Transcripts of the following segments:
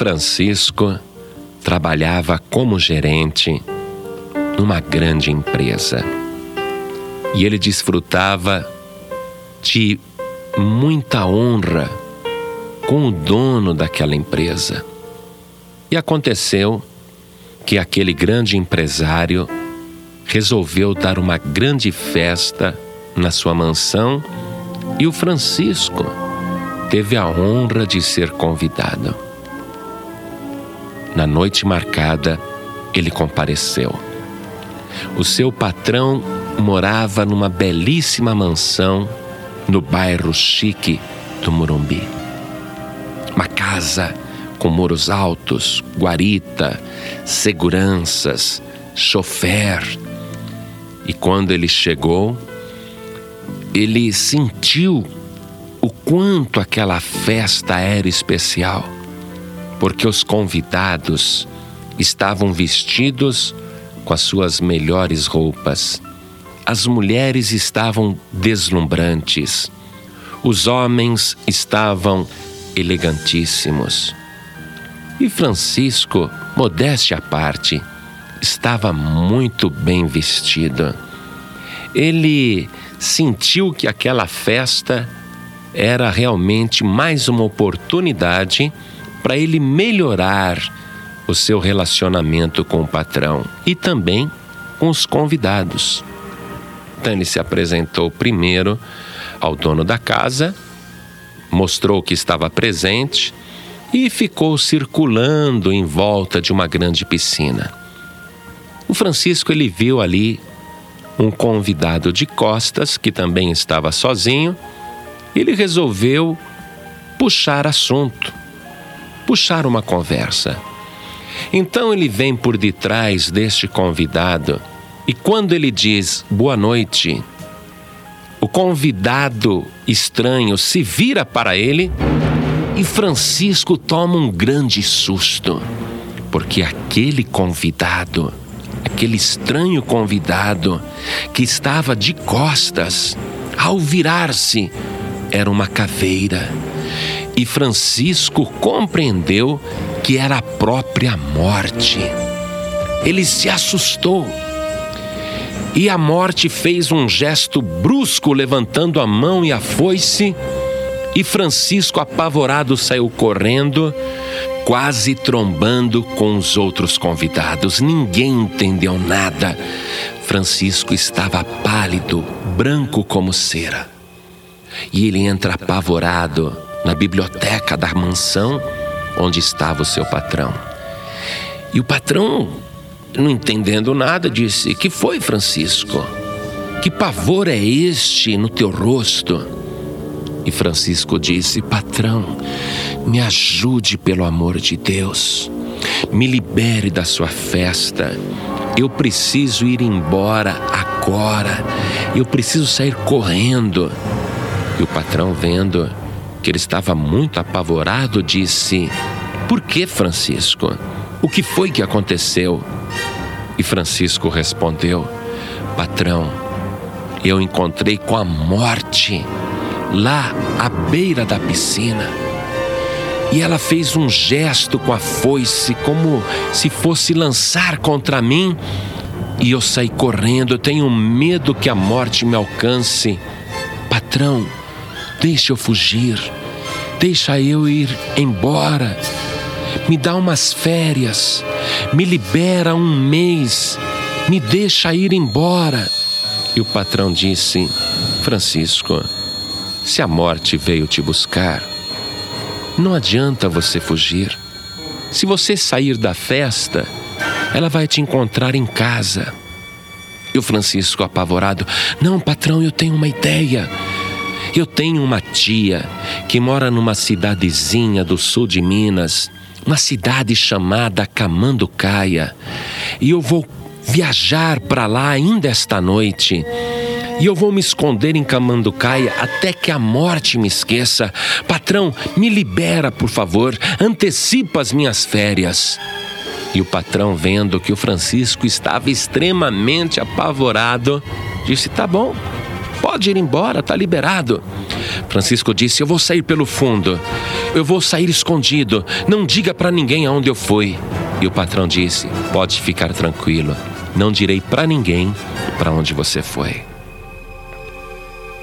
Francisco trabalhava como gerente numa grande empresa e ele desfrutava de muita honra com o dono daquela empresa. E aconteceu que aquele grande empresário resolveu dar uma grande festa na sua mansão e o Francisco teve a honra de ser convidado. Na noite marcada, ele compareceu. O seu patrão morava numa belíssima mansão no bairro chique do Morumbi. Uma casa com muros altos, guarita, seguranças, chofer. E quando ele chegou, ele sentiu o quanto aquela festa era especial, porque os convidados estavam vestidos com as suas melhores roupas. As mulheres estavam deslumbrantes, os homens estavam elegantíssimos. E Francisco, modéstia à parte, estava muito bem vestido. Ele sentiu que aquela festa era realmente mais uma oportunidade para ele melhorar o seu relacionamento com o patrão e também com os convidados. Então se apresentou primeiro ao dono da casa, mostrou que estava presente e ficou circulando em volta de uma grande piscina. O Francisco ele viu ali um convidado de costas que também estava sozinho. Ele resolveu puxar assunto, puxar uma conversa. Então ele vem por detrás deste convidado e quando ele diz boa noite, o convidado estranho se vira para ele e Francisco toma um grande susto, porque aquele convidado, aquele estranho convidado que estava de costas, ao virar-se, era uma caveira. E Francisco compreendeu que era a própria morte. Ele se assustou. E a morte fez um gesto brusco, levantando a mão e a foice e Francisco, apavorado, saiu correndo, quase trombando com os outros convidados. Ninguém entendeu nada. Francisco estava pálido, branco como cera. E ele entra apavorado na biblioteca da mansão onde estava o seu patrão. E o patrão, não entendendo nada, disse: Que foi, Francisco? Que pavor é este no teu rosto? E Francisco disse: Patrão, me ajude pelo amor de Deus, me libere da sua festa. Eu preciso ir embora agora, eu preciso sair correndo. E o patrão, vendo que ele estava muito apavorado, disse: Por que, Francisco? O que foi que aconteceu? E Francisco respondeu: Patrão, eu encontrei com a morte lá à beira da piscina. E ela fez um gesto com a foice, como se fosse lançar contra mim. E eu saí correndo, eu tenho medo que a morte me alcance. Patrão, deixa eu fugir, deixa eu ir embora. Me dá umas férias, me libera um mês, me deixa ir embora. E o patrão disse: Francisco, se a morte veio te buscar, não adianta você fugir. Se você sair da festa, ela vai te encontrar em casa. E o Francisco, apavorado, não, patrão, eu tenho uma ideia. Eu tenho uma tia que mora numa cidadezinha do sul de Minas, uma cidade chamada Camanducaia, e eu vou viajar para lá ainda esta noite e eu vou me esconder em Camanducaia até que a morte me esqueça. Patrão, me libera, por favor, antecipa as minhas férias. E o patrão, vendo que o Francisco estava extremamente apavorado, disse: Tá bom, pode ir embora, está liberado. Francisco disse: Eu vou sair pelo fundo, eu vou sair escondido, não diga para ninguém aonde eu fui. E o patrão disse: Pode ficar tranquilo, não direi para ninguém para onde você foi.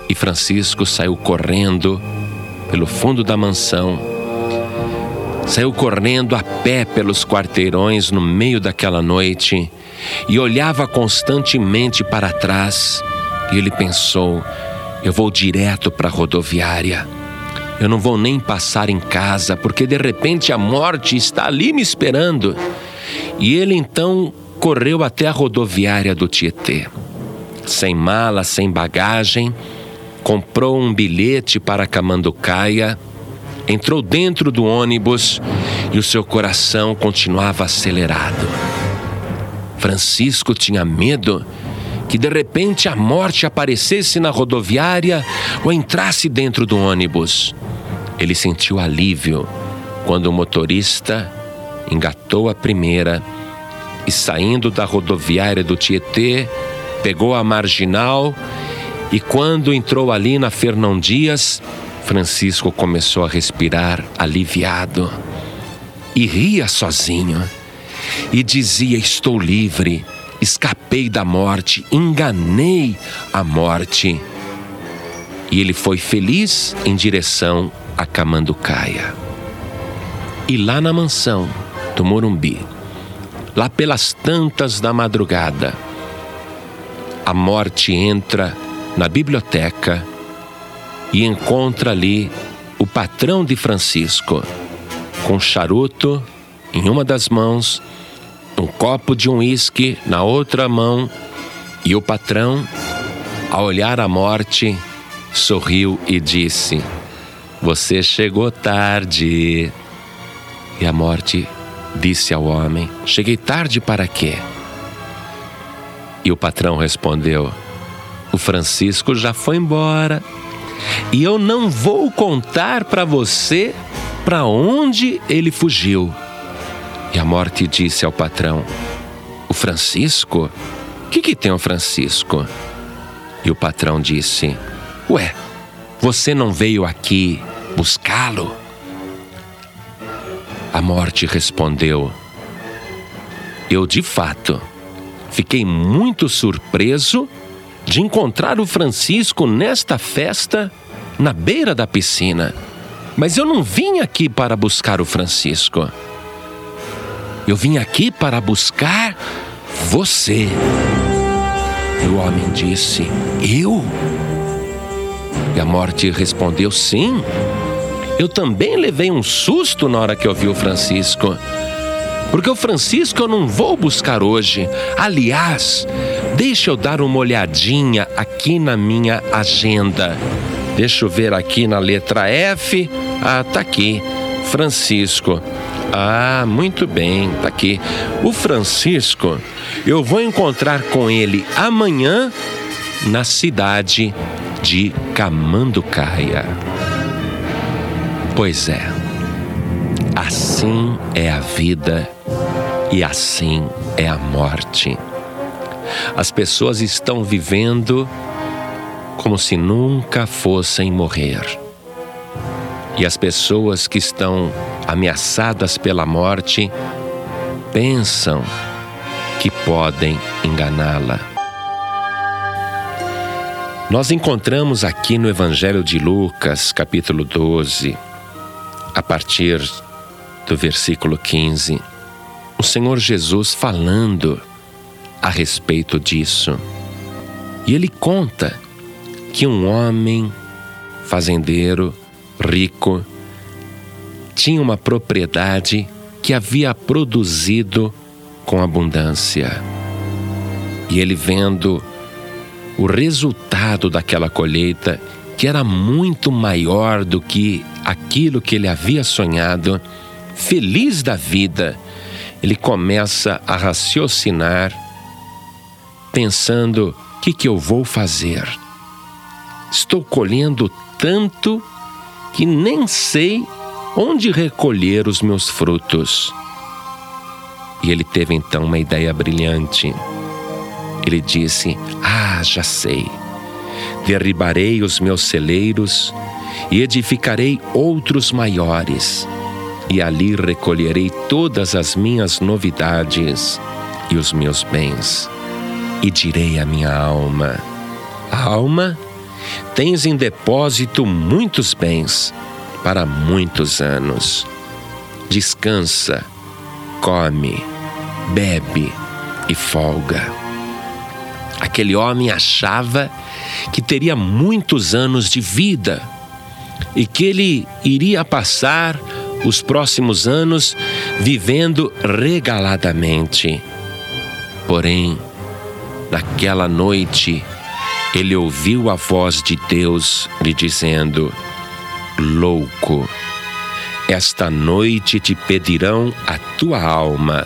E Francisco saiu correndo pelo fundo da mansão, saiu correndo a pé pelos quarteirões no meio daquela noite e olhava constantemente para trás. E ele pensou: eu vou direto para a rodoviária. Eu não vou nem passar em casa, porque de repente a morte está ali me esperando. E ele então correu até a rodoviária do Tietê. Sem mala, sem bagagem, comprou um bilhete para Camanducaia, entrou dentro do ônibus e o seu coração continuava acelerado. Francisco tinha medo que de repente a morte aparecesse na rodoviária ou entrasse dentro do ônibus. Ele sentiu alívio quando o motorista engatou a primeira e, saindo da rodoviária do Tietê, pegou a marginal e, quando entrou ali na Fernão Dias, Francisco começou a respirar aliviado e ria sozinho e dizia: Estou livre, escapei da morte, enganei a morte. E ele foi feliz em direção a Camanducaia. E lá na mansão do Morumbi, lá pelas tantas da madrugada, a morte entra na biblioteca e encontra ali o patrão de Francisco, com charuto em uma das mãos um copo de um uísque na outra mão e o patrão, ao olhar a morte, sorriu e disse: Você chegou tarde. E a morte disse ao homem: Cheguei tarde para quê? E o patrão respondeu: O Francisco já foi embora. E eu não vou contar para você para onde ele fugiu. E a morte disse ao patrão: O Francisco? O que, que tem o Francisco? E o patrão disse: Ué, você não veio aqui buscá-lo? A morte respondeu: Eu de fato fiquei muito surpreso de encontrar o Francisco nesta festa na beira da piscina. Mas eu não vim aqui para buscar o Francisco. Eu vim aqui para buscar você. E o homem disse: Eu? E a morte respondeu: Sim. Eu também levei um susto na hora que eu vi o Francisco. Porque o Francisco eu não vou buscar hoje. Aliás, deixa eu dar uma olhadinha aqui na minha agenda. Deixa eu ver aqui na letra F. Ah, tá aqui. Francisco. Ah, muito bem, tá aqui. O Francisco, eu vou encontrar com ele amanhã na cidade de Camanducaia. Pois é, assim é a vida e assim é a morte. As pessoas estão vivendo como se nunca fossem morrer. E as pessoas que estão ameaçadas pela morte pensam que podem enganá-la. Nós encontramos aqui no Evangelho de Lucas, capítulo 12, a partir do versículo 15, o Senhor Jesus falando a respeito disso. E ele conta que um homem fazendeiro rico, tinha uma propriedade que havia produzido com abundância. E ele vendo o resultado daquela colheita, que era muito maior do que aquilo que ele havia sonhado, feliz da vida, ele começa a raciocinar, pensando: o que, que eu vou fazer? Estou colhendo tanto que nem sei onde recolher os meus frutos. E ele teve então uma ideia brilhante. Ele disse: Ah, já sei. Derribarei os meus celeiros e edificarei outros maiores, e ali recolherei todas as minhas novidades e os meus bens. E direi à minha alma: Alma, tens em depósito muitos bens para muitos anos. Descansa, come, bebe e folga. Aquele homem achava que teria muitos anos de vida e que ele iria passar os próximos anos vivendo regaladamente. Porém, naquela noite, ele ouviu a voz de Deus lhe dizendo: Louco, esta noite te pedirão a tua alma,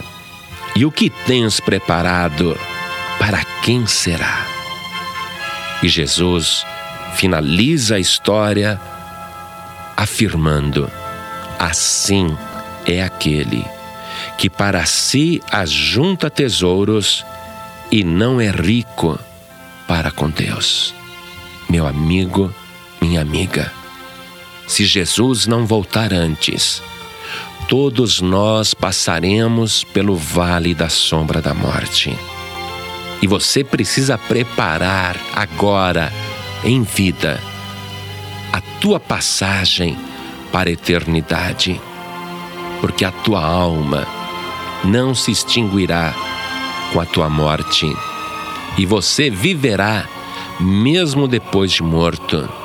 e o que tens preparado, para quem será? E Jesus finaliza a história afirmando: Assim é aquele que para si ajunta tesouros e não é rico para com Deus. Meu amigo, minha amiga, se Jesus não voltar antes, todos nós passaremos pelo vale da sombra da morte. E você precisa preparar agora, em vida, a tua passagem para a eternidade, porque a tua alma não se extinguirá com a tua morte, e você viverá mesmo depois de morto.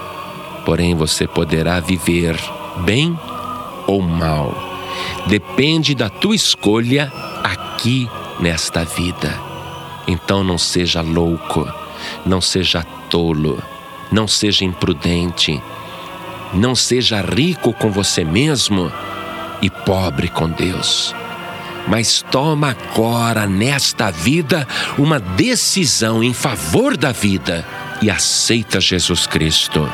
Porém, você poderá viver bem ou mal. Depende da tua escolha aqui nesta vida. Então não seja louco, não seja tolo, não seja imprudente, não seja rico com você mesmo e pobre com Deus. Mas toma agora nesta vida uma decisão em favor da vida e aceita Jesus Cristo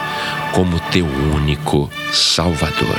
como teu único Salvador.